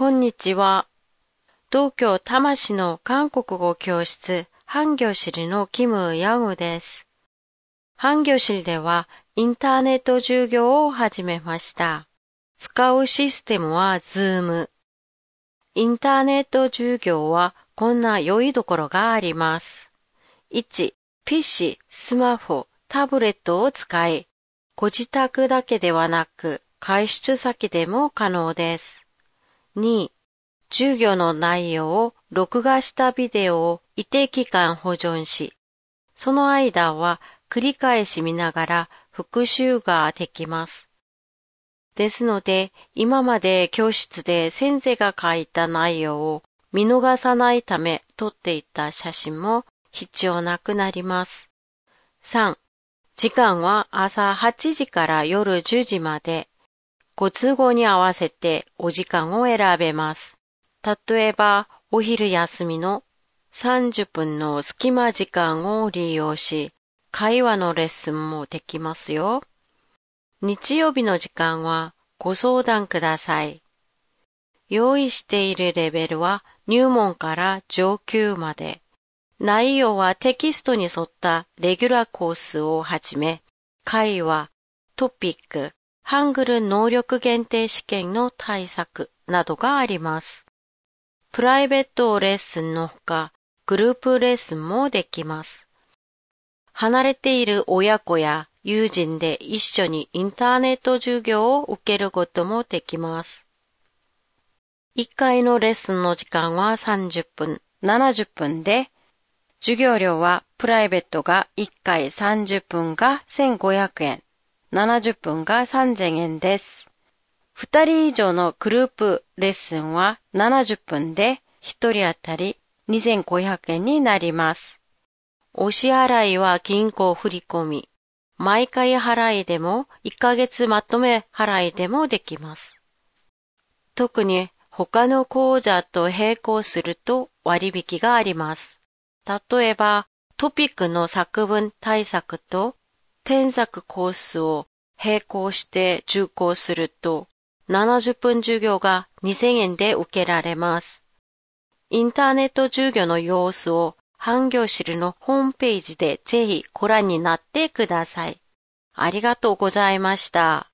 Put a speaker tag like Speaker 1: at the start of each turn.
Speaker 1: こんにちは。東京多摩市の韓国語教室、ハンギョシルのキム・ヤンウです。ハンギョシルではインターネット授業を始めました。使うシステムはズーム。インターネット授業はこんな良いところがあります。1、PC、スマホ、タブレットを使い、ご自宅だけではなく、外出先でも可能です。2、授業の内容を録画したビデオを一定期間保存し、その間は繰り返し見ながら復習ができます。ですので、今まで教室で先生が書いた内容を見逃さないため撮っていた写真も必要なくなります。3. 時間は朝8時から夜10時まで、ご都合に合わせてお時間を選べます。例えば、お昼休みの30分の隙間時間を利用し、会話のレッスンもできますよ。日曜日の時間はご相談ください。用意しているレベルは入門から上級まで。内容はテキストに沿ったレギュラーコースをはじめ、会話、トピック、ハングル能力限定試験の対策などがあります。プライベートレッスンのほか、グループレッスンもできます。離れている親子や友人で一緒にインターネット授業を受けることもできます。1回のレッスンの時間は30分、70分で、授業料はプライベートが1回30分が1500円、70分が3000円です。2人以上のグループレッスンは70分で1人当たり2500円になります。お支払いは銀行振込、毎回払いでも1ヶ月まとめ払いでもできます。特に他の講座と並行すると割引があります。例えば、トピックの作文対策と転作コースを並行して受講すると70分授業が2000円で受けられます。インターネット授業の様子をハンギョシルのホームページでぜひご覧になってください。ありがとうございました。